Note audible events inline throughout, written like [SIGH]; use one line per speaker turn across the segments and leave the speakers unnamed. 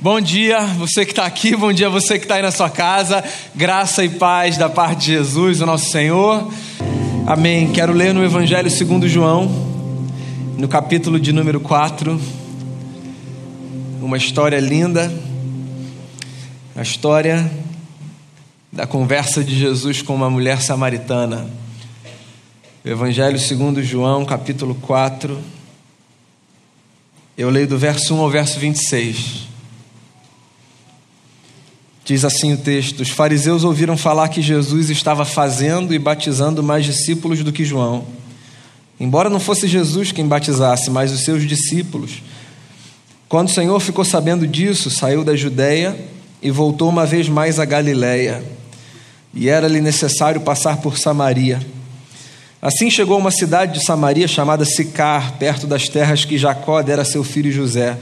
Bom dia, você que está aqui, bom dia, você que está aí na sua casa. Graça e paz da parte de Jesus, o nosso Senhor. Amém. Quero ler no Evangelho segundo João, no capítulo de número 4, uma história linda, a história da conversa de Jesus com uma mulher samaritana. Evangelho segundo João, capítulo 4. Eu leio do verso 1 ao verso 26. Diz assim o texto: Os fariseus ouviram falar que Jesus estava fazendo e batizando mais discípulos do que João. Embora não fosse Jesus quem batizasse, mas os seus discípulos. Quando o Senhor ficou sabendo disso, saiu da Judéia e voltou uma vez mais a Galiléia. E era-lhe necessário passar por Samaria. Assim chegou a uma cidade de Samaria chamada Sicar, perto das terras que Jacó dera a seu filho José.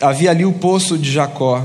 Havia ali o poço de Jacó.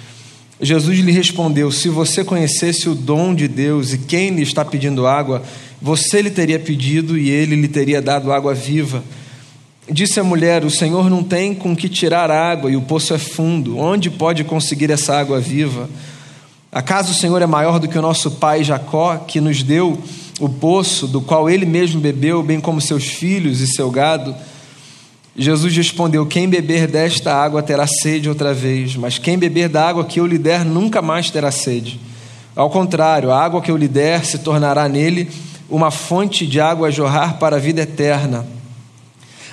Jesus lhe respondeu: Se você conhecesse o dom de Deus e quem lhe está pedindo água, você lhe teria pedido e ele lhe teria dado água viva. Disse a mulher: O Senhor não tem com que tirar água e o poço é fundo. Onde pode conseguir essa água viva? Acaso o Senhor é maior do que o nosso pai Jacó, que nos deu o poço, do qual ele mesmo bebeu, bem como seus filhos e seu gado? Jesus respondeu: Quem beber desta água terá sede outra vez, mas quem beber da água que eu lhe der nunca mais terá sede. Ao contrário, a água que eu lhe der se tornará nele uma fonte de água a jorrar para a vida eterna.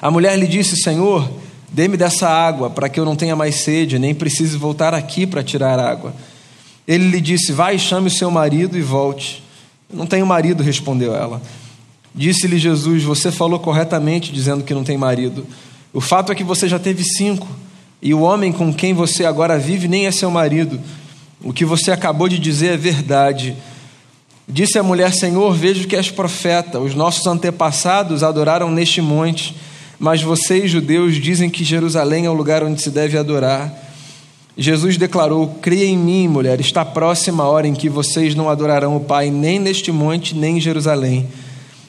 A mulher lhe disse: Senhor, dê-me dessa água, para que eu não tenha mais sede, nem precise voltar aqui para tirar água. Ele lhe disse: Vai chame o seu marido e volte. Não tenho marido, respondeu ela. Disse-lhe Jesus: Você falou corretamente dizendo que não tem marido. O fato é que você já teve cinco, e o homem com quem você agora vive nem é seu marido. O que você acabou de dizer é verdade. Disse a mulher: Senhor, vejo que és profeta. Os nossos antepassados adoraram neste monte, mas vocês, judeus, dizem que Jerusalém é o lugar onde se deve adorar. Jesus declarou: Creia em mim, mulher, está próxima a hora em que vocês não adorarão o Pai nem neste monte, nem em Jerusalém.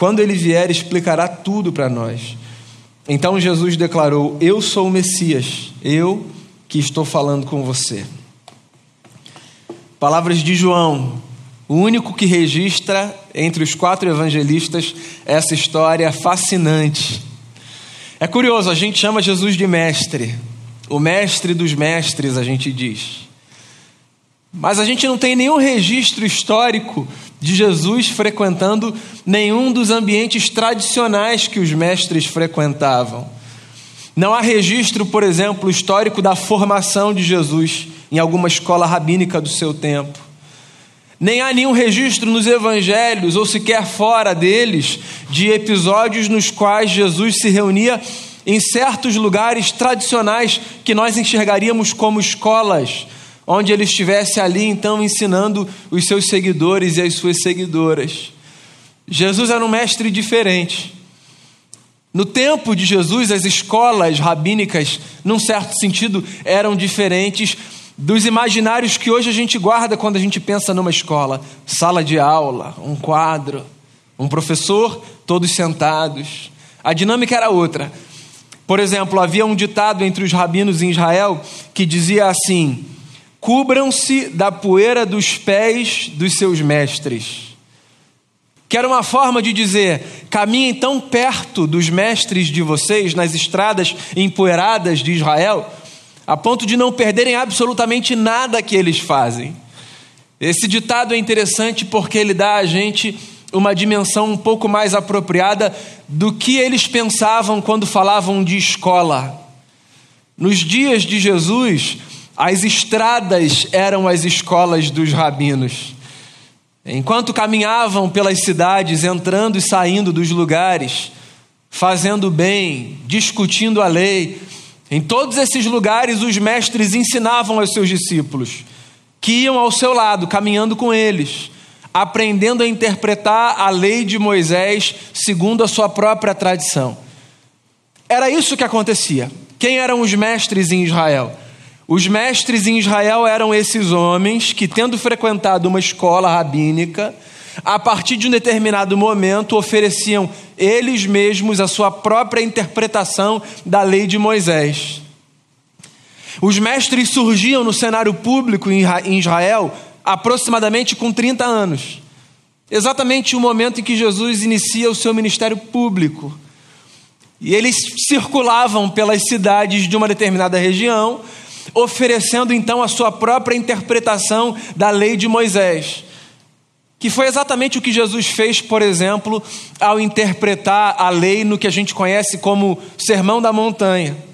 Quando ele vier, explicará tudo para nós. Então Jesus declarou: Eu sou o Messias, eu que estou falando com você. Palavras de João, o único que registra entre os quatro evangelistas essa história fascinante. É curioso, a gente chama Jesus de mestre, o mestre dos mestres, a gente diz. Mas a gente não tem nenhum registro histórico de Jesus frequentando nenhum dos ambientes tradicionais que os mestres frequentavam. Não há registro, por exemplo, histórico da formação de Jesus em alguma escola rabínica do seu tempo. Nem há nenhum registro nos evangelhos, ou sequer fora deles, de episódios nos quais Jesus se reunia em certos lugares tradicionais que nós enxergaríamos como escolas onde ele estivesse ali então ensinando os seus seguidores e as suas seguidoras. Jesus era um mestre diferente. No tempo de Jesus, as escolas rabínicas, num certo sentido, eram diferentes dos imaginários que hoje a gente guarda quando a gente pensa numa escola. Sala de aula, um quadro, um professor, todos sentados. A dinâmica era outra. Por exemplo, havia um ditado entre os rabinos em Israel que dizia assim: cubram-se da poeira dos pés dos seus mestres. Que era uma forma de dizer: caminhem tão perto dos mestres de vocês nas estradas empoeiradas de Israel, a ponto de não perderem absolutamente nada que eles fazem. Esse ditado é interessante porque ele dá a gente uma dimensão um pouco mais apropriada do que eles pensavam quando falavam de escola. Nos dias de Jesus, as estradas eram as escolas dos rabinos. Enquanto caminhavam pelas cidades, entrando e saindo dos lugares, fazendo bem, discutindo a lei, em todos esses lugares os mestres ensinavam aos seus discípulos, que iam ao seu lado, caminhando com eles, aprendendo a interpretar a lei de Moisés segundo a sua própria tradição. Era isso que acontecia. Quem eram os mestres em Israel? Os mestres em Israel eram esses homens que, tendo frequentado uma escola rabínica, a partir de um determinado momento ofereciam eles mesmos a sua própria interpretação da lei de Moisés. Os mestres surgiam no cenário público em Israel aproximadamente com 30 anos, exatamente o momento em que Jesus inicia o seu ministério público. E eles circulavam pelas cidades de uma determinada região, oferecendo então a sua própria interpretação da lei de Moisés. Que foi exatamente o que Jesus fez, por exemplo, ao interpretar a lei no que a gente conhece como Sermão da Montanha.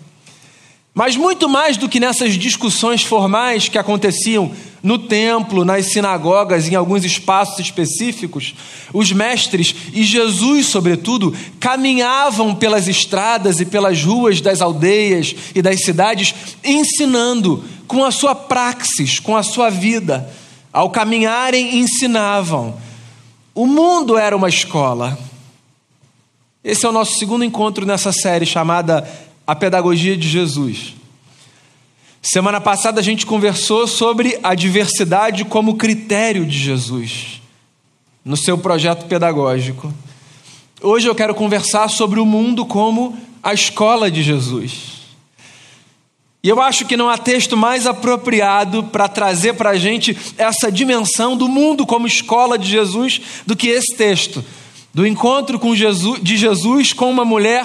Mas muito mais do que nessas discussões formais que aconteciam no templo, nas sinagogas, em alguns espaços específicos, os mestres e Jesus, sobretudo, caminhavam pelas estradas e pelas ruas das aldeias e das cidades, ensinando com a sua praxis, com a sua vida. Ao caminharem, ensinavam. O mundo era uma escola. Esse é o nosso segundo encontro nessa série chamada A Pedagogia de Jesus. Semana passada a gente conversou sobre a diversidade como critério de Jesus no seu projeto pedagógico. Hoje eu quero conversar sobre o mundo como a escola de Jesus. E eu acho que não há texto mais apropriado para trazer para a gente essa dimensão do mundo como escola de Jesus do que esse texto, do encontro com Jesus, de Jesus com uma mulher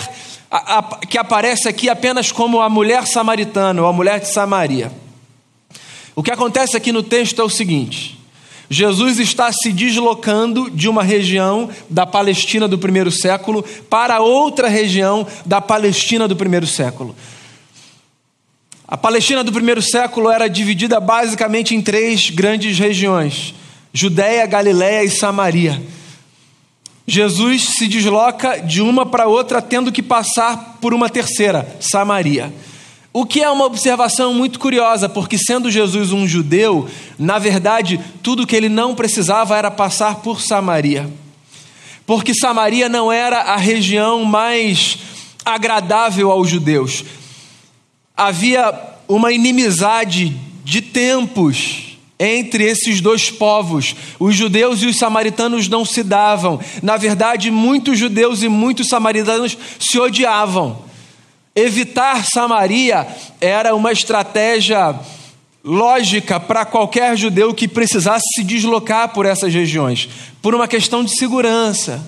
a, a, que aparece aqui apenas como a mulher samaritana ou a mulher de Samaria. O que acontece aqui no texto é o seguinte: Jesus está se deslocando de uma região da Palestina do primeiro século para outra região da Palestina do primeiro século. A Palestina do primeiro século era dividida basicamente em três grandes regiões: Judéia, Galiléia e Samaria. Jesus se desloca de uma para outra, tendo que passar por uma terceira, Samaria. O que é uma observação muito curiosa, porque sendo Jesus um judeu, na verdade, tudo que ele não precisava era passar por Samaria. Porque Samaria não era a região mais agradável aos judeus. Havia uma inimizade de tempos entre esses dois povos. Os judeus e os samaritanos não se davam. Na verdade, muitos judeus e muitos samaritanos se odiavam. Evitar Samaria era uma estratégia lógica para qualquer judeu que precisasse se deslocar por essas regiões, por uma questão de segurança.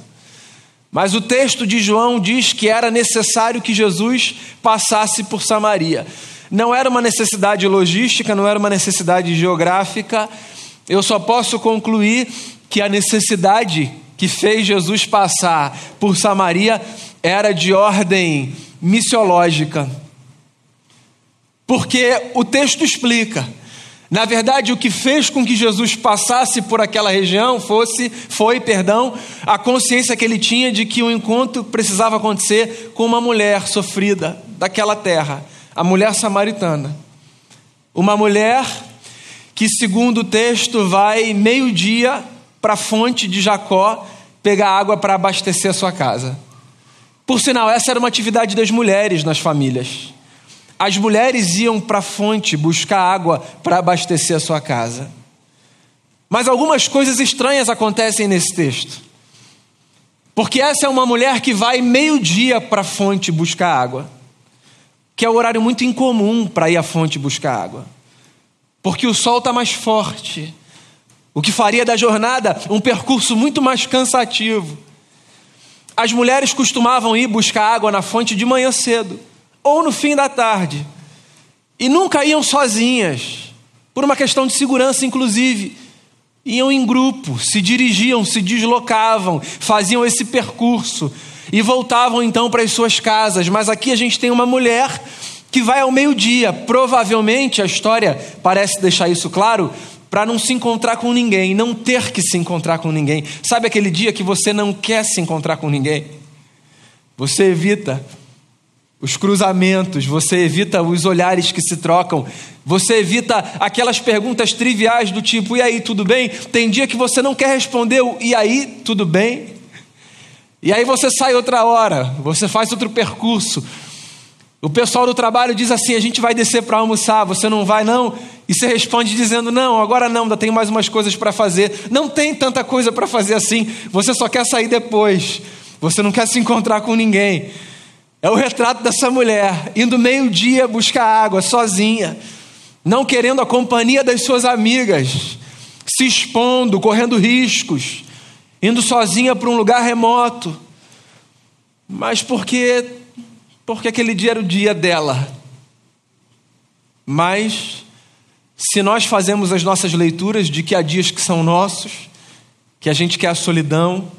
Mas o texto de João diz que era necessário que Jesus passasse por Samaria. Não era uma necessidade logística, não era uma necessidade geográfica. Eu só posso concluir que a necessidade que fez Jesus passar por Samaria era de ordem missiológica. Porque o texto explica. Na verdade, o que fez com que Jesus passasse por aquela região fosse, foi, perdão, a consciência que ele tinha de que o encontro precisava acontecer com uma mulher sofrida daquela terra a mulher samaritana. Uma mulher que, segundo o texto, vai meio-dia para a fonte de Jacó pegar água para abastecer a sua casa. Por sinal, essa era uma atividade das mulheres nas famílias. As mulheres iam para a fonte buscar água para abastecer a sua casa. Mas algumas coisas estranhas acontecem nesse texto. Porque essa é uma mulher que vai meio-dia para a fonte buscar água que é um horário muito incomum para ir à fonte buscar água, porque o sol está mais forte, o que faria da jornada um percurso muito mais cansativo. As mulheres costumavam ir buscar água na fonte de manhã cedo ou no fim da tarde, e nunca iam sozinhas, por uma questão de segurança, inclusive. iam em grupo, se dirigiam, se deslocavam, faziam esse percurso e voltavam então para as suas casas. Mas aqui a gente tem uma mulher que vai ao meio-dia. Provavelmente a história parece deixar isso claro para não se encontrar com ninguém, não ter que se encontrar com ninguém. Sabe aquele dia que você não quer se encontrar com ninguém? Você evita os cruzamentos, você evita os olhares que se trocam, você evita aquelas perguntas triviais do tipo: e aí, tudo bem? Tem dia que você não quer responder o e aí, tudo bem? E aí você sai outra hora, você faz outro percurso. O pessoal do trabalho diz assim: a gente vai descer para almoçar, você não vai, não? E você responde dizendo: não, agora não, ainda tem mais umas coisas para fazer. Não tem tanta coisa para fazer assim, você só quer sair depois, você não quer se encontrar com ninguém. É o retrato dessa mulher, indo meio-dia buscar água sozinha, não querendo a companhia das suas amigas, se expondo, correndo riscos, indo sozinha para um lugar remoto, mas porque, porque aquele dia era o dia dela. Mas, se nós fazemos as nossas leituras de que há dias que são nossos, que a gente quer a solidão,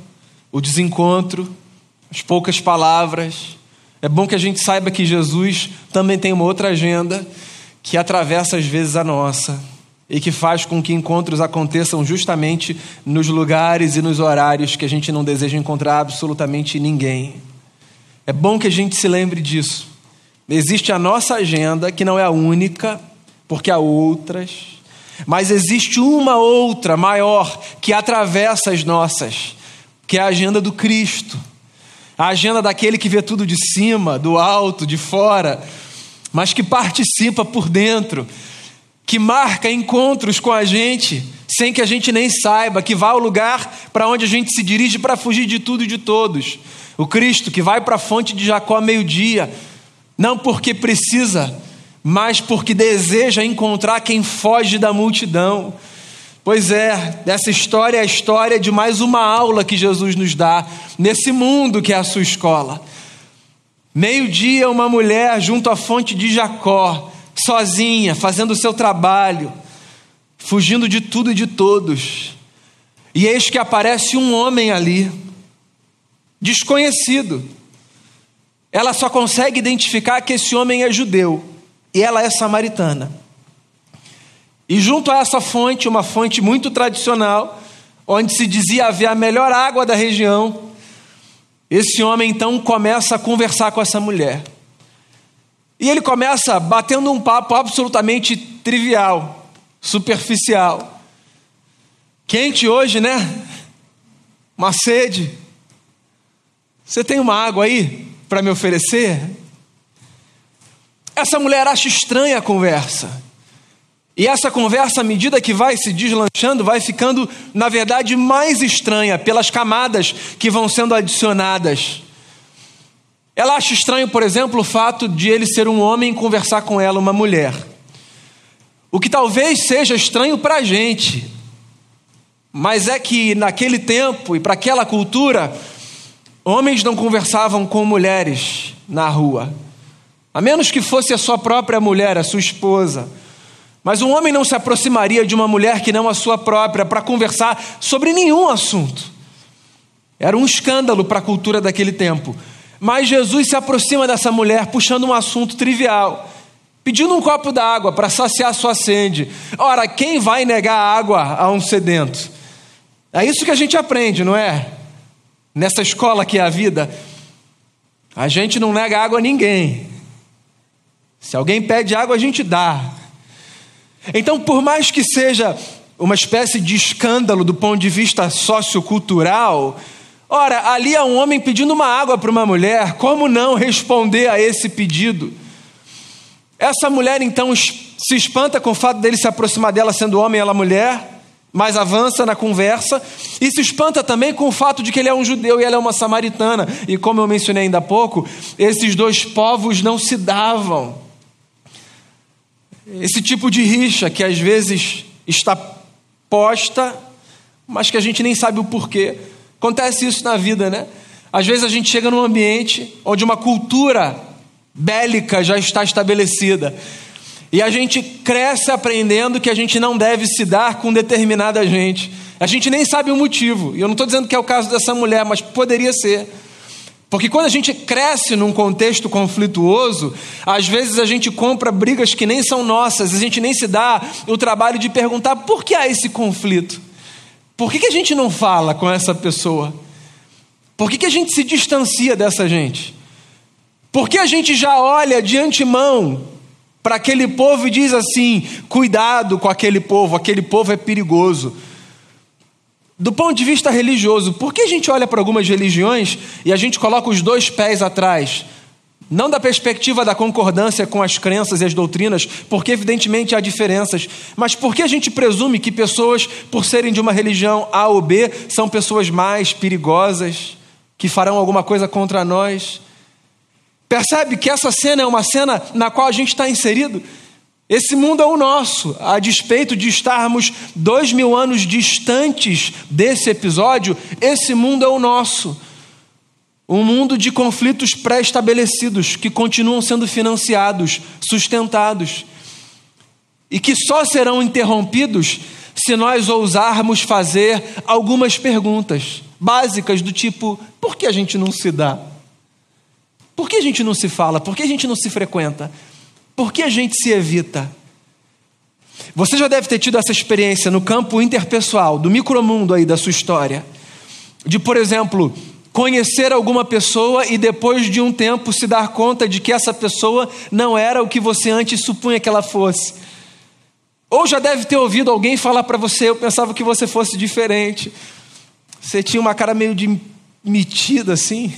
o desencontro, as poucas palavras, é bom que a gente saiba que Jesus também tem uma outra agenda que atravessa às vezes a nossa e que faz com que encontros aconteçam justamente nos lugares e nos horários que a gente não deseja encontrar absolutamente ninguém. É bom que a gente se lembre disso. Existe a nossa agenda, que não é a única, porque há outras, mas existe uma outra maior que atravessa as nossas, que é a agenda do Cristo a agenda daquele que vê tudo de cima, do alto, de fora, mas que participa por dentro, que marca encontros com a gente, sem que a gente nem saiba, que vai ao lugar para onde a gente se dirige para fugir de tudo e de todos. O Cristo que vai para a fonte de Jacó meio-dia, não porque precisa, mas porque deseja encontrar quem foge da multidão. Pois é, essa história é a história de mais uma aula que Jesus nos dá nesse mundo que é a sua escola. Meio-dia, uma mulher junto à fonte de Jacó, sozinha, fazendo o seu trabalho, fugindo de tudo e de todos. E eis que aparece um homem ali, desconhecido. Ela só consegue identificar que esse homem é judeu e ela é samaritana. E junto a essa fonte, uma fonte muito tradicional, onde se dizia haver a melhor água da região, esse homem então começa a conversar com essa mulher. E ele começa batendo um papo absolutamente trivial, superficial. Quente hoje, né? Uma sede. Você tem uma água aí para me oferecer? Essa mulher acha estranha a conversa. E essa conversa, à medida que vai se deslanchando, vai ficando, na verdade, mais estranha pelas camadas que vão sendo adicionadas. Ela acha estranho, por exemplo, o fato de ele ser um homem e conversar com ela, uma mulher. O que talvez seja estranho para a gente, mas é que naquele tempo e para aquela cultura, homens não conversavam com mulheres na rua, a menos que fosse a sua própria mulher, a sua esposa. Mas um homem não se aproximaria de uma mulher que não a sua própria para conversar sobre nenhum assunto. Era um escândalo para a cultura daquele tempo. Mas Jesus se aproxima dessa mulher puxando um assunto trivial, pedindo um copo d'água para saciar sua sede. Ora, quem vai negar água a um sedento? É isso que a gente aprende, não é? Nessa escola que é a vida. A gente não nega água a ninguém. Se alguém pede água, a gente dá. Então, por mais que seja uma espécie de escândalo do ponto de vista sociocultural, ora, ali há um homem pedindo uma água para uma mulher, como não responder a esse pedido? Essa mulher então se espanta com o fato dele se aproximar dela sendo homem, ela mulher, mas avança na conversa e se espanta também com o fato de que ele é um judeu e ela é uma samaritana. E como eu mencionei ainda há pouco, esses dois povos não se davam. Esse tipo de rixa que às vezes está posta, mas que a gente nem sabe o porquê. Acontece isso na vida, né? Às vezes a gente chega num ambiente onde uma cultura bélica já está estabelecida. E a gente cresce aprendendo que a gente não deve se dar com determinada gente. A gente nem sabe o motivo. E eu não estou dizendo que é o caso dessa mulher, mas poderia ser. Porque quando a gente cresce num contexto conflituoso, às vezes a gente compra brigas que nem são nossas, a gente nem se dá o trabalho de perguntar por que há esse conflito. Por que, que a gente não fala com essa pessoa? Por que, que a gente se distancia dessa gente? Por que a gente já olha de antemão para aquele povo e diz assim: cuidado com aquele povo, aquele povo é perigoso. Do ponto de vista religioso, por que a gente olha para algumas religiões e a gente coloca os dois pés atrás? Não da perspectiva da concordância com as crenças e as doutrinas, porque evidentemente há diferenças, mas porque a gente presume que pessoas, por serem de uma religião A ou B, são pessoas mais perigosas, que farão alguma coisa contra nós? Percebe que essa cena é uma cena na qual a gente está inserido? Esse mundo é o nosso, a despeito de estarmos dois mil anos distantes desse episódio, esse mundo é o nosso. Um mundo de conflitos pré-estabelecidos que continuam sendo financiados, sustentados e que só serão interrompidos se nós ousarmos fazer algumas perguntas básicas do tipo: por que a gente não se dá? Por que a gente não se fala? Por que a gente não se frequenta? Por que a gente se evita? Você já deve ter tido essa experiência no campo interpessoal, do micromundo aí da sua história, de, por exemplo, conhecer alguma pessoa e depois de um tempo se dar conta de que essa pessoa não era o que você antes supunha que ela fosse. Ou já deve ter ouvido alguém falar para você: Eu pensava que você fosse diferente. Você tinha uma cara meio de metida assim.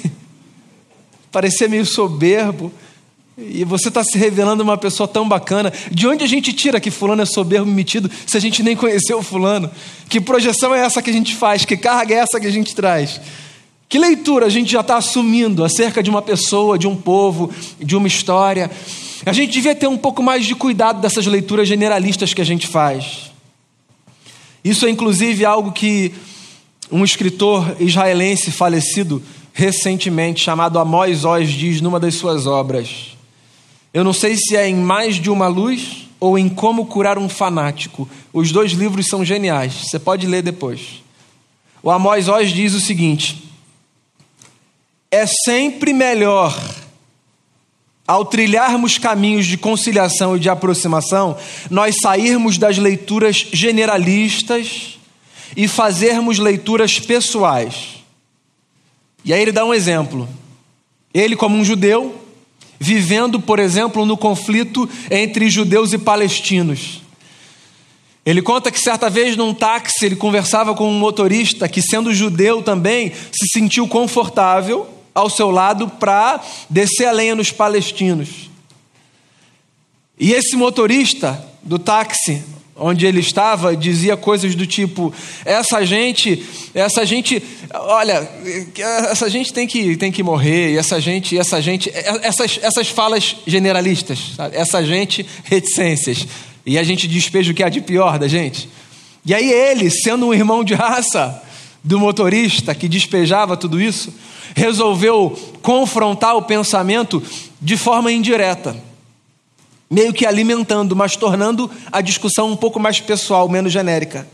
[LAUGHS] parecer meio soberbo. E você está se revelando uma pessoa tão bacana. De onde a gente tira que fulano é soberbo metido se a gente nem conheceu o fulano? Que projeção é essa que a gente faz? Que carga é essa que a gente traz? Que leitura a gente já está assumindo acerca de uma pessoa, de um povo, de uma história? A gente devia ter um pouco mais de cuidado dessas leituras generalistas que a gente faz. Isso é inclusive algo que um escritor israelense falecido recentemente, chamado Amós Oz, diz numa das suas obras. Eu não sei se é em Mais de uma Luz ou em Como Curar um Fanático. Os dois livros são geniais, você pode ler depois. O Amós Oz diz o seguinte: É sempre melhor, ao trilharmos caminhos de conciliação e de aproximação, nós sairmos das leituras generalistas e fazermos leituras pessoais e aí ele dá um exemplo. Ele, como um judeu, vivendo, por exemplo, no conflito entre judeus e palestinos. Ele conta que certa vez num táxi ele conversava com um motorista que, sendo judeu também, se sentiu confortável ao seu lado para descer a lenha nos palestinos. E esse motorista do táxi onde ele estava dizia coisas do tipo essa gente essa gente olha essa gente tem que tem que morrer essa gente essa gente essas essas falas generalistas sabe? essa gente reticências e a gente despeja o que há de pior da gente e aí ele sendo um irmão de raça do motorista que despejava tudo isso resolveu confrontar o pensamento de forma indireta meio que alimentando, mas tornando a discussão um pouco mais pessoal, menos genérica.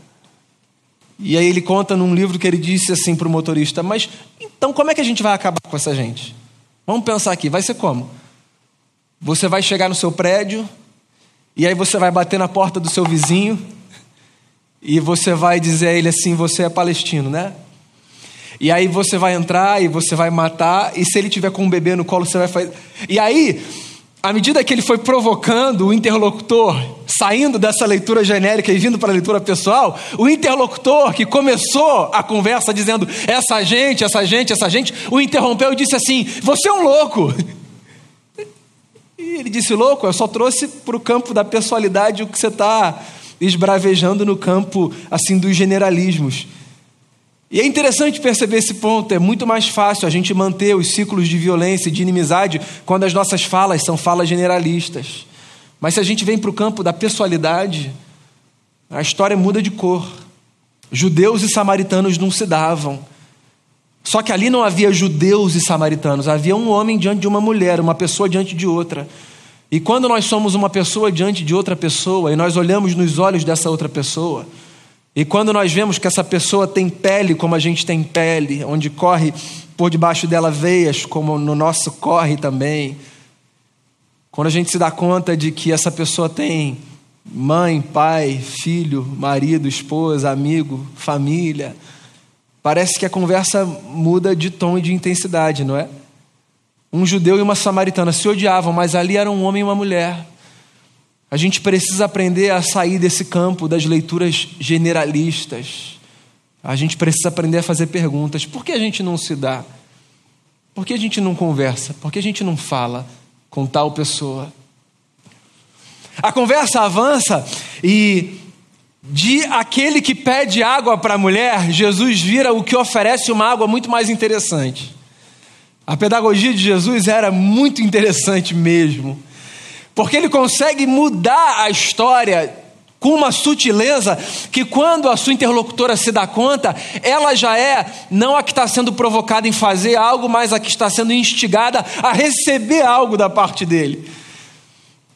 E aí ele conta num livro que ele disse assim para o motorista: Mas então como é que a gente vai acabar com essa gente? Vamos pensar aqui, vai ser como? Você vai chegar no seu prédio, e aí você vai bater na porta do seu vizinho, e você vai dizer a ele assim: Você é palestino, né? E aí você vai entrar e você vai matar, e se ele tiver com um bebê no colo, você vai fazer. E aí à medida que ele foi provocando o interlocutor, saindo dessa leitura genérica e vindo para a leitura pessoal, o interlocutor que começou a conversa dizendo essa gente, essa gente, essa gente, o interrompeu e disse assim: Você é um louco. E ele disse: Louco, eu só trouxe para o campo da pessoalidade o que você está esbravejando no campo assim dos generalismos. E é interessante perceber esse ponto. É muito mais fácil a gente manter os ciclos de violência e de inimizade quando as nossas falas são falas generalistas. Mas se a gente vem para o campo da pessoalidade, a história muda de cor. Judeus e samaritanos não se davam. Só que ali não havia judeus e samaritanos, havia um homem diante de uma mulher, uma pessoa diante de outra. E quando nós somos uma pessoa diante de outra pessoa e nós olhamos nos olhos dessa outra pessoa, e quando nós vemos que essa pessoa tem pele como a gente tem pele, onde corre por debaixo dela veias como no nosso corre também, quando a gente se dá conta de que essa pessoa tem mãe, pai, filho, marido, esposa, amigo, família, parece que a conversa muda de tom e de intensidade, não é? Um judeu e uma samaritana se odiavam, mas ali era um homem e uma mulher. A gente precisa aprender a sair desse campo das leituras generalistas. A gente precisa aprender a fazer perguntas. Por que a gente não se dá? Por que a gente não conversa? Por que a gente não fala com tal pessoa? A conversa avança e de aquele que pede água para a mulher, Jesus vira o que oferece uma água muito mais interessante. A pedagogia de Jesus era muito interessante mesmo, porque ele consegue mudar a história com uma sutileza que, quando a sua interlocutora se dá conta, ela já é não a que está sendo provocada em fazer algo, mas a que está sendo instigada a receber algo da parte dele.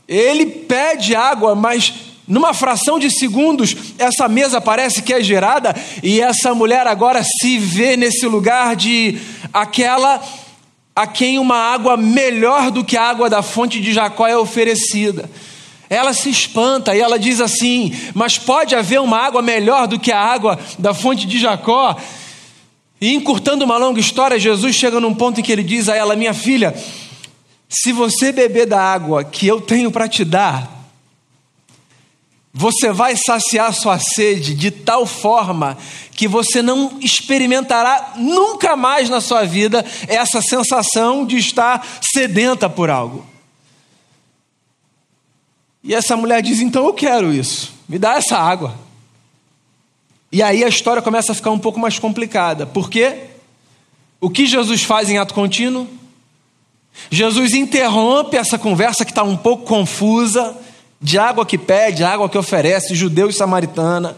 Ele pede água, mas numa fração de segundos, essa mesa parece que é gerada e essa mulher agora se vê nesse lugar de aquela a quem uma água melhor do que a água da fonte de Jacó é oferecida. Ela se espanta e ela diz assim: Mas pode haver uma água melhor do que a água da fonte de Jacó? E encurtando uma longa história, Jesus chega num ponto em que ele diz a ela: Minha filha, se você beber da água que eu tenho para te dar, você vai saciar sua sede de tal forma que você não experimentará nunca mais na sua vida essa sensação de estar sedenta por algo. E essa mulher diz: então eu quero isso, me dá essa água. E aí a história começa a ficar um pouco mais complicada, porque o que Jesus faz em ato contínuo? Jesus interrompe essa conversa que está um pouco confusa de água que pede, água que oferece, judeu e samaritana.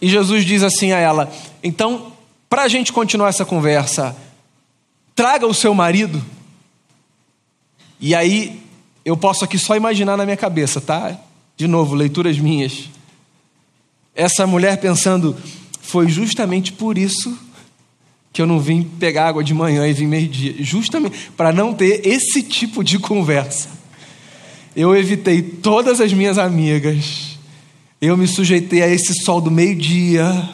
E Jesus diz assim a ela: então, para a gente continuar essa conversa, traga o seu marido. E aí, eu posso aqui só imaginar na minha cabeça, tá? De novo, leituras minhas. Essa mulher pensando, foi justamente por isso que eu não vim pegar água de manhã e vim meio-dia. Justamente para não ter esse tipo de conversa eu evitei todas as minhas amigas, eu me sujeitei a esse sol do meio-dia,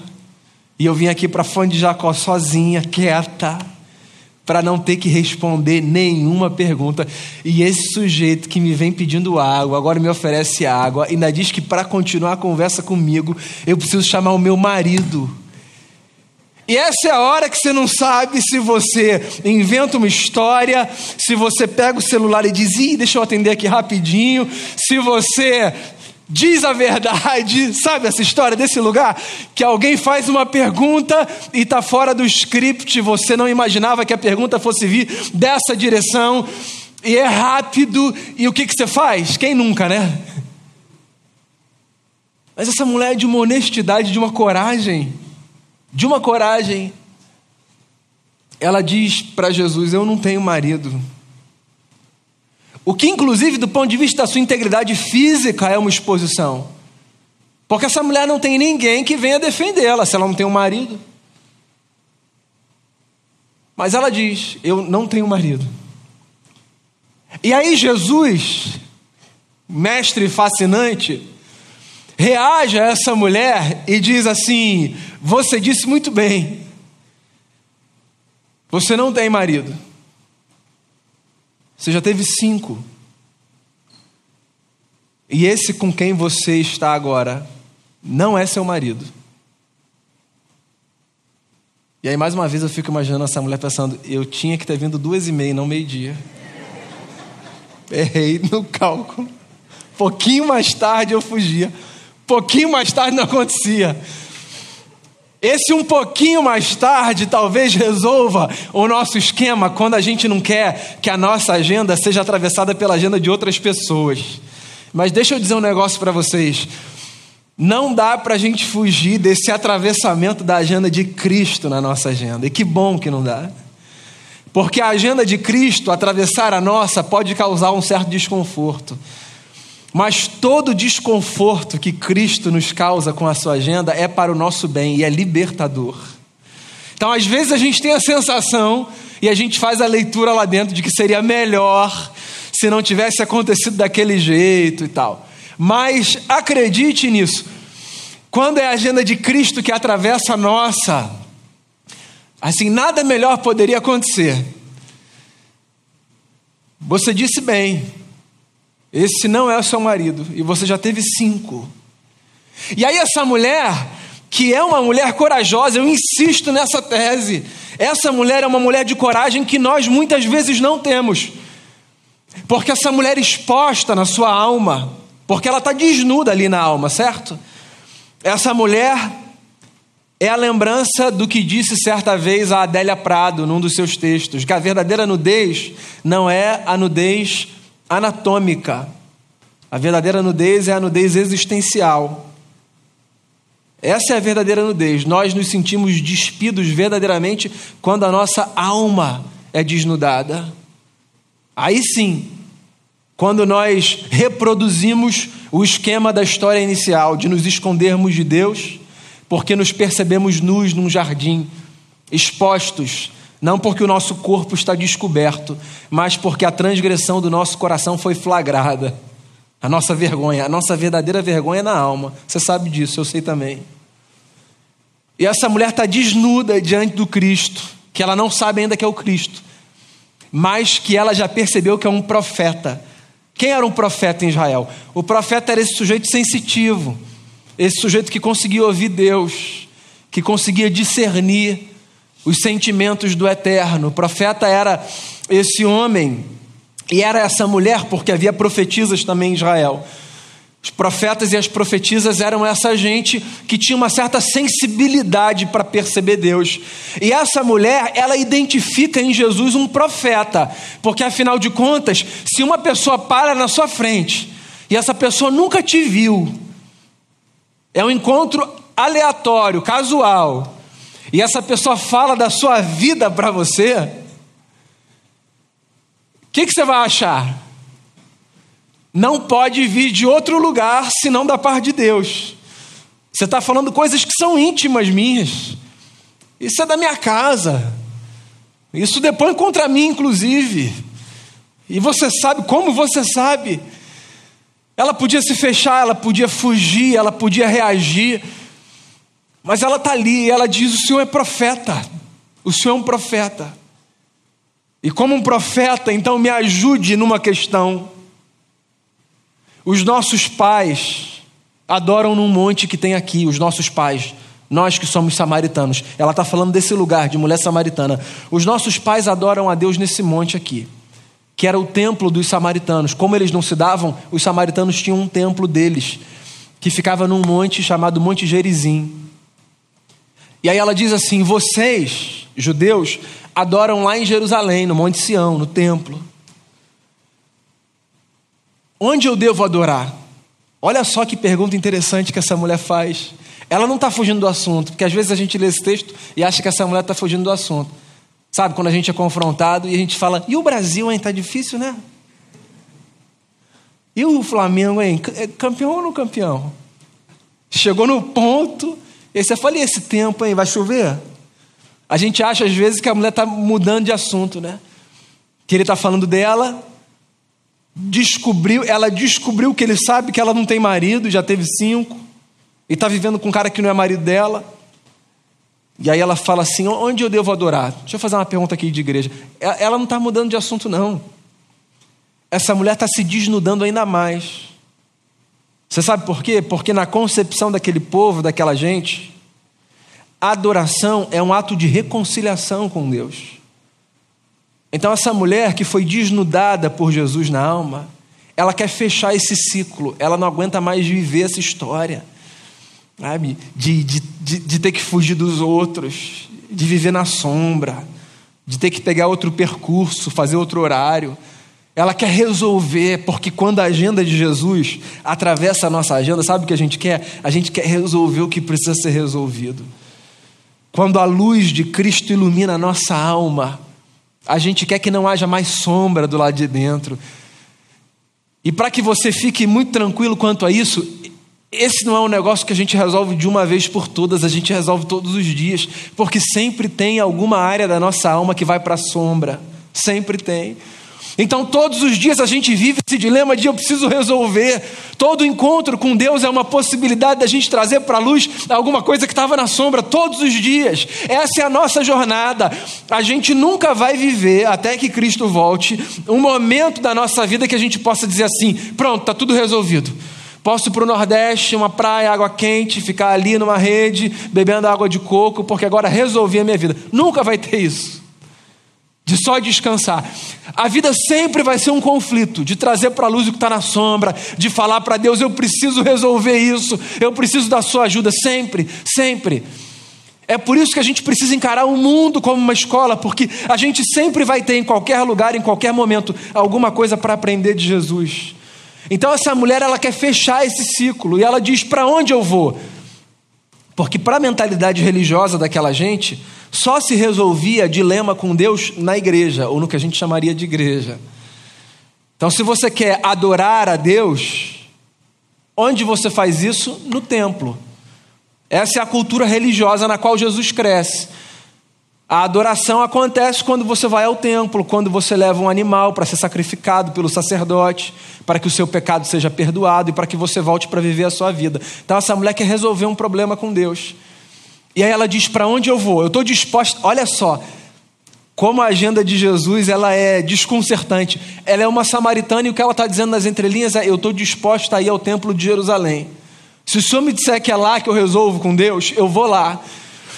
e eu vim aqui para fã de Jacó sozinha, quieta, para não ter que responder nenhuma pergunta. E esse sujeito que me vem pedindo água, agora me oferece água, ainda diz que para continuar a conversa comigo, eu preciso chamar o meu marido. E essa é a hora que você não sabe se você inventa uma história, se você pega o celular e diz, Ih, deixa eu atender aqui rapidinho, se você diz a verdade, [LAUGHS] sabe essa história desse lugar? Que alguém faz uma pergunta e está fora do script, você não imaginava que a pergunta fosse vir dessa direção, e é rápido, e o que, que você faz? Quem nunca, né? Mas essa mulher é de uma honestidade, de uma coragem de uma coragem. Ela diz para Jesus: Eu não tenho marido. O que, inclusive, do ponto de vista da sua integridade física, é uma exposição. Porque essa mulher não tem ninguém que venha defendê-la se ela não tem um marido. Mas ela diz: Eu não tenho marido. E aí, Jesus, mestre fascinante, reage a essa mulher e diz assim: Você disse muito bem, você não tem marido, você já teve cinco, e esse com quem você está agora não é seu marido. E aí, mais uma vez, eu fico imaginando essa mulher pensando: eu tinha que ter vindo duas e meia, não meio-dia. Errei no cálculo. Pouquinho mais tarde eu fugia. Pouquinho mais tarde não acontecia. Esse um pouquinho mais tarde talvez resolva o nosso esquema quando a gente não quer que a nossa agenda seja atravessada pela agenda de outras pessoas. Mas deixa eu dizer um negócio para vocês. Não dá para a gente fugir desse atravessamento da agenda de Cristo na nossa agenda. E que bom que não dá. Porque a agenda de Cristo atravessar a nossa pode causar um certo desconforto. Mas todo desconforto que Cristo nos causa com a sua agenda é para o nosso bem e é libertador. Então, às vezes, a gente tem a sensação e a gente faz a leitura lá dentro de que seria melhor se não tivesse acontecido daquele jeito e tal. Mas acredite nisso. Quando é a agenda de Cristo que atravessa a nossa, assim, nada melhor poderia acontecer. Você disse bem, esse não é o seu marido, e você já teve cinco. E aí, essa mulher, que é uma mulher corajosa, eu insisto nessa tese, essa mulher é uma mulher de coragem que nós muitas vezes não temos, porque essa mulher exposta na sua alma, porque ela está desnuda ali na alma, certo? Essa mulher é a lembrança do que disse certa vez a Adélia Prado num dos seus textos, que a verdadeira nudez não é a nudez anatômica. A verdadeira nudez é a nudez existencial. Essa é a verdadeira nudez. Nós nos sentimos despidos verdadeiramente quando a nossa alma é desnudada. Aí sim, quando nós reproduzimos o esquema da história inicial de nos escondermos de Deus, porque nos percebemos nus num jardim, expostos, não porque o nosso corpo está descoberto, mas porque a transgressão do nosso coração foi flagrada. A nossa vergonha, a nossa verdadeira vergonha é na alma. Você sabe disso, eu sei também. E essa mulher está desnuda diante do Cristo, que ela não sabe ainda que é o Cristo, mas que ela já percebeu que é um profeta quem era um profeta em Israel? O profeta era esse sujeito sensitivo, esse sujeito que conseguia ouvir Deus, que conseguia discernir os sentimentos do eterno. O profeta era esse homem e era essa mulher, porque havia profetisas também em Israel. Os profetas e as profetisas eram essa gente que tinha uma certa sensibilidade para perceber Deus. E essa mulher, ela identifica em Jesus um profeta, porque afinal de contas, se uma pessoa para na sua frente e essa pessoa nunca te viu, é um encontro aleatório, casual, e essa pessoa fala da sua vida para você, o que, que você vai achar? não pode vir de outro lugar senão da parte de Deus. Você está falando coisas que são íntimas minhas. Isso é da minha casa. Isso depõe contra mim, inclusive. E você sabe, como você sabe? Ela podia se fechar, ela podia fugir, ela podia reagir. Mas ela está ali e ela diz: O Senhor é profeta. O Senhor é um profeta. E como um profeta, então me ajude numa questão. Os nossos pais adoram num monte que tem aqui, os nossos pais, nós que somos samaritanos. Ela está falando desse lugar, de mulher samaritana. Os nossos pais adoram a Deus nesse monte aqui, que era o templo dos samaritanos. Como eles não se davam, os samaritanos tinham um templo deles, que ficava num monte chamado Monte Gerizim. E aí ela diz assim: vocês, judeus, adoram lá em Jerusalém, no Monte Sião, no templo. Onde eu devo adorar? Olha só que pergunta interessante que essa mulher faz. Ela não está fugindo do assunto, porque às vezes a gente lê esse texto e acha que essa mulher está fugindo do assunto. Sabe, quando a gente é confrontado e a gente fala, e o Brasil, hein? Tá difícil, né? E o Flamengo, hein? É campeão ou não campeão? Chegou no ponto, e você fala, e esse tempo, hein? Vai chover? A gente acha às vezes que a mulher está mudando de assunto, né? Que ele está falando dela, descobriu, ela descobriu que ele sabe que ela não tem marido, já teve cinco, e está vivendo com um cara que não é marido dela. E aí ela fala assim: onde eu devo adorar? Deixa eu fazer uma pergunta aqui de igreja. Ela não está mudando de assunto, não. Essa mulher está se desnudando ainda mais. Você sabe por quê? Porque na concepção daquele povo, daquela gente, a adoração é um ato de reconciliação com Deus. Então, essa mulher que foi desnudada por Jesus na alma, ela quer fechar esse ciclo, ela não aguenta mais viver essa história, sabe? De, de, de, de ter que fugir dos outros, de viver na sombra, de ter que pegar outro percurso, fazer outro horário. Ela quer resolver, porque quando a agenda de Jesus atravessa a nossa agenda, sabe o que a gente quer? A gente quer resolver o que precisa ser resolvido. Quando a luz de Cristo ilumina a nossa alma, A gente quer que não haja mais sombra do lado de dentro. E para que você fique muito tranquilo quanto a isso, esse não é um negócio que a gente resolve de uma vez por todas, a gente resolve todos os dias, porque sempre tem alguma área da nossa alma que vai para a sombra. Sempre tem. Então, todos os dias a gente vive esse dilema de eu preciso resolver. Todo encontro com Deus é uma possibilidade da gente trazer para a luz alguma coisa que estava na sombra todos os dias. Essa é a nossa jornada. A gente nunca vai viver, até que Cristo volte, um momento da nossa vida que a gente possa dizer assim: pronto, está tudo resolvido. Posso ir para o Nordeste, uma praia, água quente, ficar ali numa rede, bebendo água de coco, porque agora resolvi a minha vida. Nunca vai ter isso de só descansar. A vida sempre vai ser um conflito, de trazer para a luz o que está na sombra, de falar para Deus: eu preciso resolver isso, eu preciso da sua ajuda, sempre, sempre. É por isso que a gente precisa encarar o mundo como uma escola, porque a gente sempre vai ter em qualquer lugar, em qualquer momento, alguma coisa para aprender de Jesus. Então essa mulher ela quer fechar esse ciclo e ela diz: para onde eu vou? Porque para a mentalidade religiosa daquela gente, só se resolvia dilema com Deus na igreja, ou no que a gente chamaria de igreja. Então, se você quer adorar a Deus, onde você faz isso? No templo. Essa é a cultura religiosa na qual Jesus cresce. A adoração acontece quando você vai ao templo, quando você leva um animal para ser sacrificado pelo sacerdote, para que o seu pecado seja perdoado e para que você volte para viver a sua vida. Então, essa mulher quer resolver um problema com Deus. E aí ela diz: Para onde eu vou? Eu estou disposta. Olha só, como a agenda de Jesus ela é desconcertante. Ela é uma samaritana e o que ela está dizendo nas entrelinhas é: Eu estou disposta a ir ao templo de Jerusalém. Se o senhor me disser que é lá que eu resolvo com Deus, eu vou lá.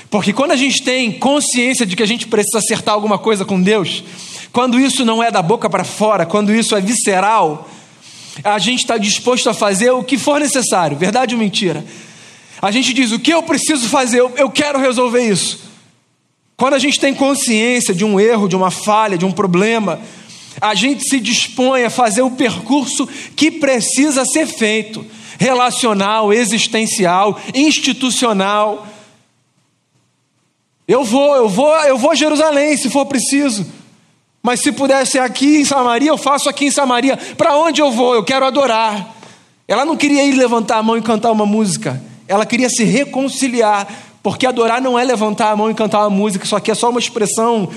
Porque quando a gente tem consciência de que a gente precisa acertar alguma coisa com Deus, quando isso não é da boca para fora, quando isso é visceral, a gente está disposto a fazer o que for necessário, verdade ou mentira? A gente diz: o que eu preciso fazer? Eu, eu quero resolver isso. Quando a gente tem consciência de um erro, de uma falha, de um problema, a gente se dispõe a fazer o percurso que precisa ser feito relacional, existencial, institucional. Eu vou, eu vou, eu vou a Jerusalém se for preciso. Mas se pudesse aqui em Samaria, eu faço aqui em Samaria. Para onde eu vou? Eu quero adorar. Ela não queria ir levantar a mão e cantar uma música. Ela queria se reconciliar, porque adorar não é levantar a mão e cantar uma música, isso aqui é só uma expressão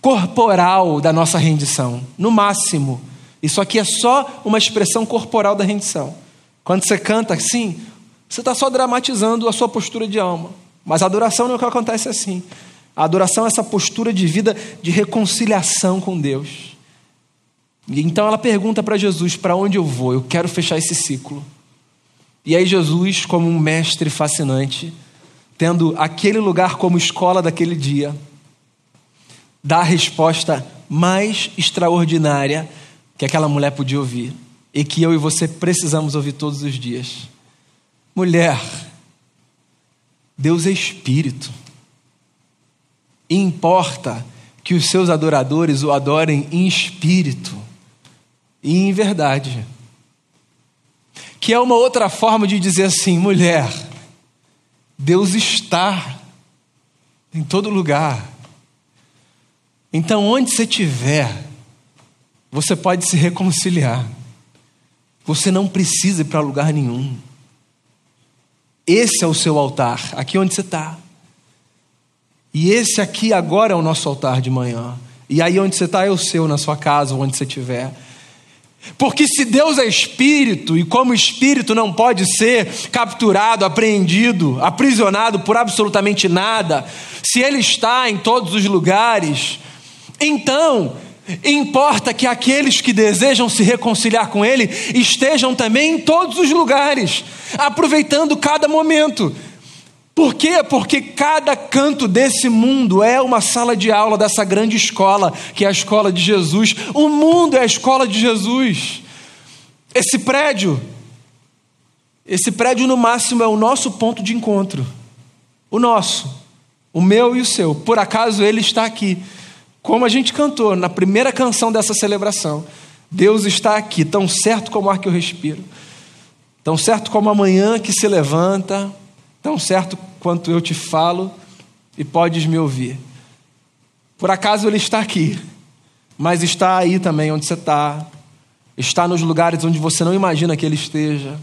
corporal da nossa rendição, no máximo. Isso aqui é só uma expressão corporal da rendição. Quando você canta assim, você está só dramatizando a sua postura de alma. Mas a adoração não é o que acontece assim. A adoração é essa postura de vida de reconciliação com Deus. Então ela pergunta para Jesus: para onde eu vou? Eu quero fechar esse ciclo. E aí, Jesus, como um mestre fascinante, tendo aquele lugar como escola daquele dia, dá a resposta mais extraordinária que aquela mulher podia ouvir e que eu e você precisamos ouvir todos os dias. Mulher, Deus é espírito. E importa que os seus adoradores o adorem em espírito e em verdade que é uma outra forma de dizer assim: mulher, Deus está em todo lugar. Então, onde você estiver, você pode se reconciliar. Você não precisa ir para lugar nenhum. Esse é o seu altar, aqui onde você está. E esse aqui agora é o nosso altar de manhã. E aí onde você está é o seu, na sua casa, onde você estiver. Porque se Deus é espírito e como espírito não pode ser capturado, apreendido, aprisionado por absolutamente nada, se ele está em todos os lugares, então importa que aqueles que desejam se reconciliar com ele estejam também em todos os lugares, aproveitando cada momento. Por quê? Porque cada canto desse mundo é uma sala de aula dessa grande escola, que é a escola de Jesus. O mundo é a escola de Jesus. Esse prédio, esse prédio no máximo é o nosso ponto de encontro. O nosso, o meu e o seu. Por acaso ele está aqui. Como a gente cantou na primeira canção dessa celebração. Deus está aqui, tão certo como o ar que eu respiro. Tão certo como a manhã que se levanta, tão certo quanto eu te falo e podes me ouvir. Por acaso ele está aqui, mas está aí também onde você está, está nos lugares onde você não imagina que Ele esteja,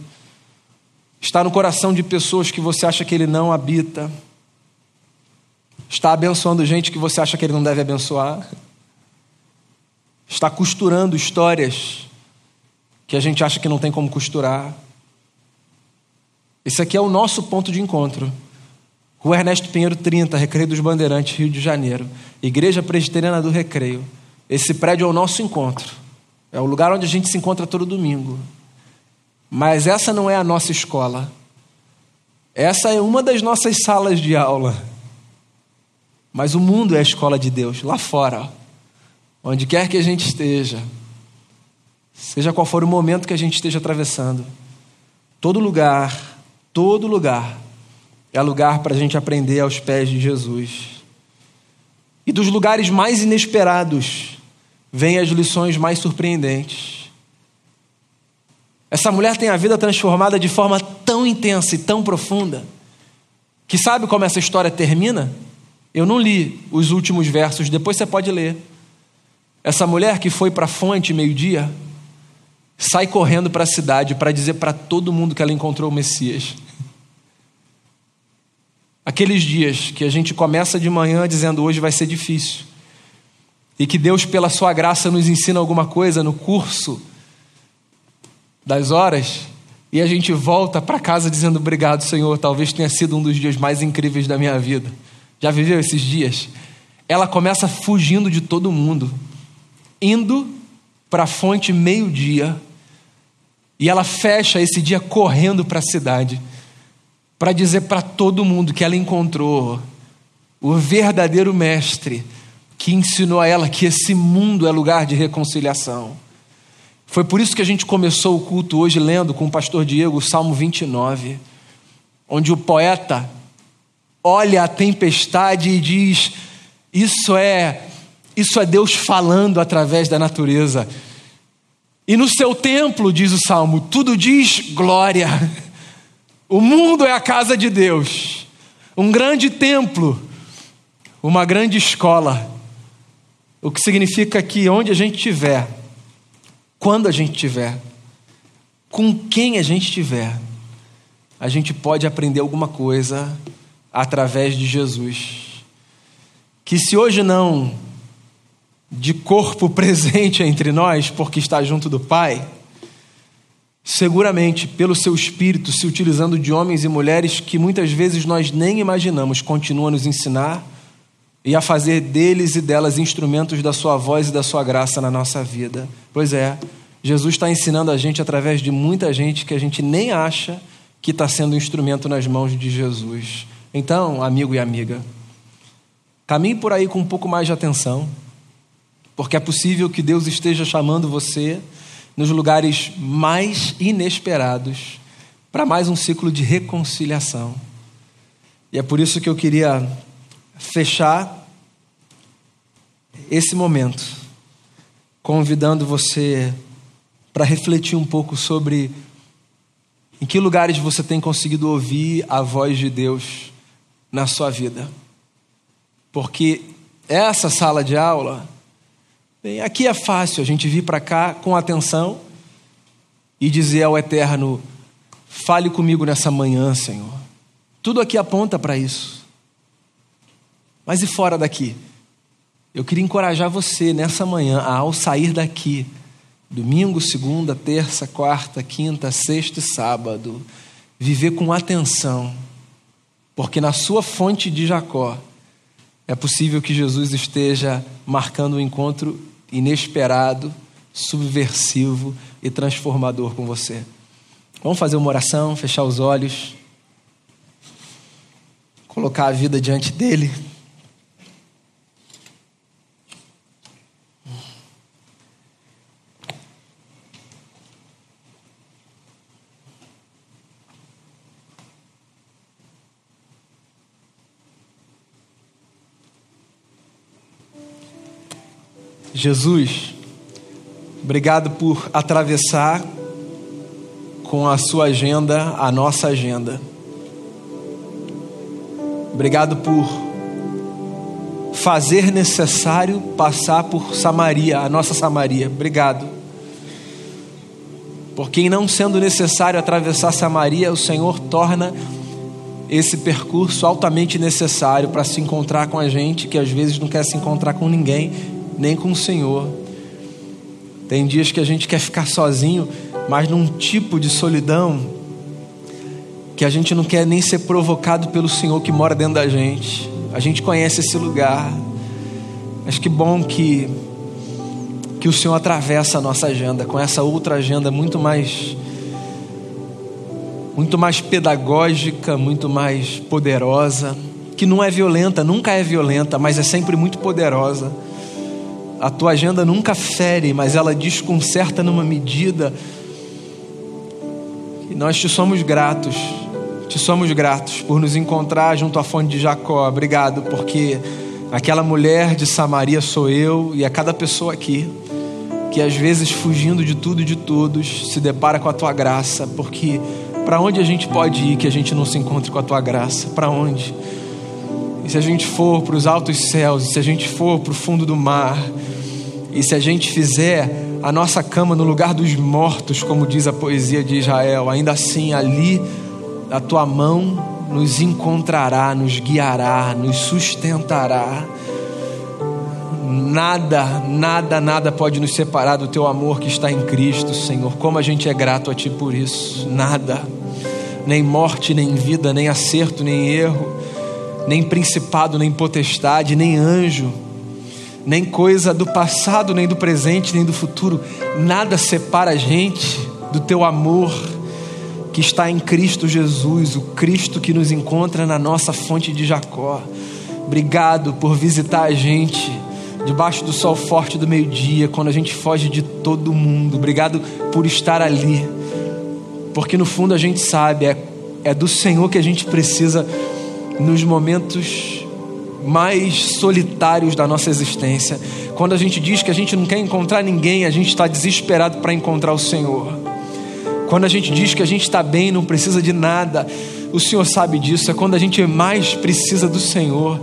está no coração de pessoas que você acha que Ele não habita, está abençoando gente que você acha que Ele não deve abençoar, está costurando histórias que a gente acha que não tem como costurar. Esse aqui é o nosso ponto de encontro. Rua Ernesto Pinheiro 30, Recreio dos Bandeirantes, Rio de Janeiro. Igreja Presbiteriana do Recreio. Esse prédio é o nosso encontro. É o lugar onde a gente se encontra todo domingo. Mas essa não é a nossa escola. Essa é uma das nossas salas de aula. Mas o mundo é a escola de Deus, lá fora. Onde quer que a gente esteja. Seja qual for o momento que a gente esteja atravessando. Todo lugar, todo lugar é lugar para a gente aprender aos pés de Jesus. E dos lugares mais inesperados vêm as lições mais surpreendentes. Essa mulher tem a vida transformada de forma tão intensa e tão profunda que sabe como essa história termina? Eu não li os últimos versos, depois você pode ler. Essa mulher que foi para a fonte meio-dia sai correndo para a cidade para dizer para todo mundo que ela encontrou o Messias. Aqueles dias que a gente começa de manhã dizendo hoje vai ser difícil e que Deus, pela Sua graça, nos ensina alguma coisa no curso das horas, e a gente volta para casa dizendo obrigado, Senhor, talvez tenha sido um dos dias mais incríveis da minha vida. Já viveu esses dias? Ela começa fugindo de todo mundo, indo para a fonte meio-dia, e ela fecha esse dia correndo para a cidade, para dizer para todo mundo que ela encontrou o verdadeiro mestre que ensinou a ela que esse mundo é lugar de reconciliação. Foi por isso que a gente começou o culto hoje lendo com o pastor Diego o Salmo 29, onde o poeta olha a tempestade e diz: Isso é, isso é Deus falando através da natureza. E no seu templo, diz o salmo, tudo diz glória. O mundo é a casa de Deus, um grande templo, uma grande escola o que significa que onde a gente estiver, quando a gente estiver, com quem a gente estiver, a gente pode aprender alguma coisa através de Jesus. Que se hoje não de corpo [LAUGHS] presente entre nós, porque está junto do Pai, seguramente pelo seu espírito, se utilizando de homens e mulheres que muitas vezes nós nem imaginamos, continua a nos ensinar e a fazer deles e delas instrumentos da sua voz e da sua graça na nossa vida. Pois é, Jesus está ensinando a gente através de muita gente que a gente nem acha que está sendo um instrumento nas mãos de Jesus. Então, amigo e amiga, caminhe por aí com um pouco mais de atenção, porque é possível que Deus esteja chamando você nos lugares mais inesperados para mais um ciclo de reconciliação. E é por isso que eu queria fechar esse momento convidando você para refletir um pouco sobre em que lugares você tem conseguido ouvir a voz de Deus na sua vida. Porque essa sala de aula, bem, aqui é fácil a gente vir para cá com atenção e dizer ao Eterno: fale comigo nessa manhã, Senhor. Tudo aqui aponta para isso. Mas e fora daqui? Eu queria encorajar você nessa manhã, ao sair daqui, domingo, segunda, terça, quarta, quinta, sexta e sábado, viver com atenção, porque na sua fonte de Jacó é possível que Jesus esteja marcando um encontro inesperado, subversivo e transformador com você. Vamos fazer uma oração, fechar os olhos, colocar a vida diante dele. Jesus, obrigado por atravessar com a sua agenda a nossa agenda. Obrigado por fazer necessário passar por Samaria, a nossa Samaria. Obrigado. Porque não sendo necessário atravessar Samaria, o Senhor torna esse percurso altamente necessário para se encontrar com a gente que às vezes não quer se encontrar com ninguém, nem com o Senhor. Tem dias que a gente quer ficar sozinho, mas num tipo de solidão que a gente não quer nem ser provocado pelo Senhor que mora dentro da gente. A gente conhece esse lugar. Mas que bom que que o Senhor atravessa a nossa agenda com essa outra agenda muito mais muito mais pedagógica, muito mais poderosa, que não é violenta, nunca é violenta, mas é sempre muito poderosa. A tua agenda nunca fere, mas ela desconcerta numa medida. E nós te somos gratos, te somos gratos por nos encontrar junto à fonte de Jacó. Obrigado, porque aquela mulher de Samaria sou eu e a cada pessoa aqui que às vezes fugindo de tudo e de todos se depara com a tua graça, porque para onde a gente pode ir que a gente não se encontre com a tua graça? Para onde? E se a gente for para os altos céus, e se a gente for para o fundo do mar, e se a gente fizer a nossa cama no lugar dos mortos, como diz a poesia de Israel, ainda assim ali a tua mão nos encontrará, nos guiará, nos sustentará. Nada, nada, nada pode nos separar do teu amor que está em Cristo, Senhor. Como a gente é grato a ti por isso. Nada. Nem morte, nem vida, nem acerto, nem erro, nem principado, nem potestade, nem anjo, nem coisa do passado, nem do presente, nem do futuro. Nada separa a gente do teu amor que está em Cristo Jesus, o Cristo que nos encontra na nossa fonte de Jacó. Obrigado por visitar a gente debaixo do sol forte do meio-dia, quando a gente foge de todo mundo. Obrigado por estar ali, porque no fundo a gente sabe, é, é do Senhor que a gente precisa nos momentos mais solitários da nossa existência. Quando a gente diz que a gente não quer encontrar ninguém, a gente está desesperado para encontrar o Senhor. Quando a gente diz que a gente está bem, não precisa de nada, o Senhor sabe disso. É quando a gente mais precisa do Senhor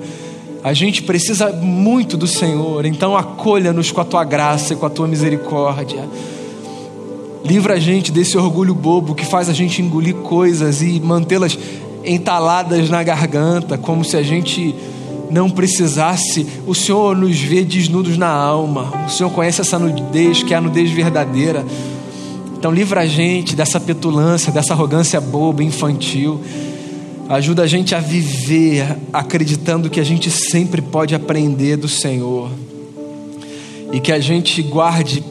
a gente precisa muito do Senhor, então acolha-nos com a tua graça e com a tua misericórdia. Livra a gente desse orgulho bobo que faz a gente engolir coisas e mantê-las entaladas na garganta, como se a gente não precisasse. O Senhor nos vê desnudos na alma. O Senhor conhece essa nudez, que é a nudez verdadeira. Então, livra a gente dessa petulância, dessa arrogância boba, infantil. Ajuda a gente a viver acreditando que a gente sempre pode aprender do Senhor e que a gente guarde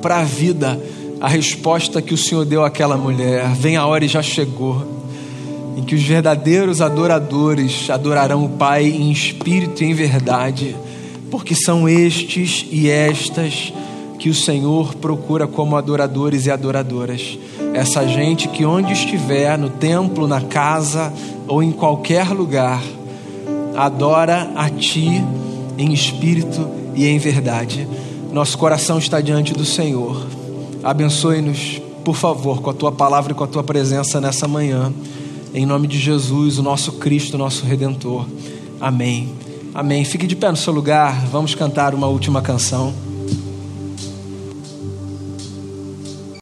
para a vida a resposta que o Senhor deu àquela mulher. Vem a hora e já chegou, em que os verdadeiros adoradores adorarão o Pai em espírito e em verdade, porque são estes e estas que o Senhor procura como adoradores e adoradoras. Essa gente que onde estiver, no templo, na casa ou em qualquer lugar, adora a Ti em espírito e em verdade. Nosso coração está diante do Senhor. Abençoe-nos, por favor, com a Tua palavra e com a Tua presença nessa manhã. Em nome de Jesus, o nosso Cristo, o nosso Redentor. Amém. Amém. Fique de pé no seu lugar. Vamos cantar uma última canção.